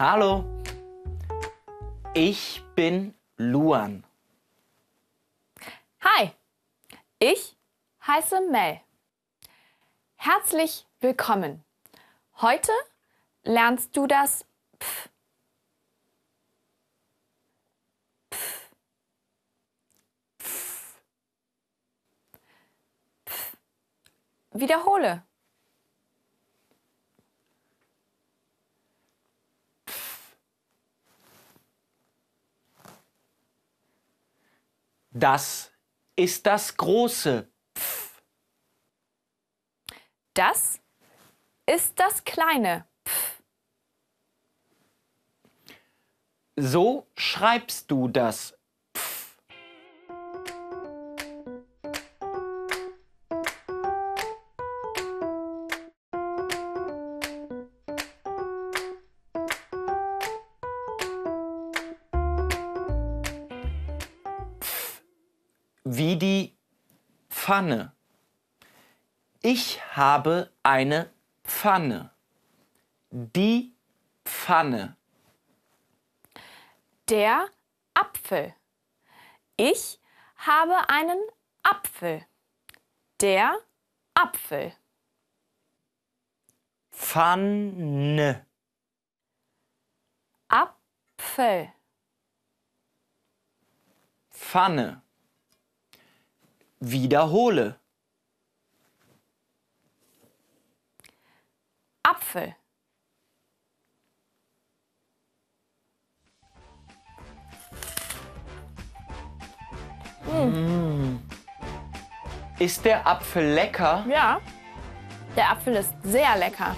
Hallo. Ich bin Luan. Hi, ich heiße Mel. Herzlich willkommen. Heute lernst du das Pf. Wiederhole. Das ist das große Pf. Das ist das kleine Pf. So schreibst du das Wie die Pfanne. Ich habe eine Pfanne. Die Pfanne. Der Apfel. Ich habe einen Apfel. Der Apfel. Pfanne. Apfel. Pfanne. Wiederhole. Apfel. Ist der Apfel lecker? Ja, der Apfel ist sehr lecker.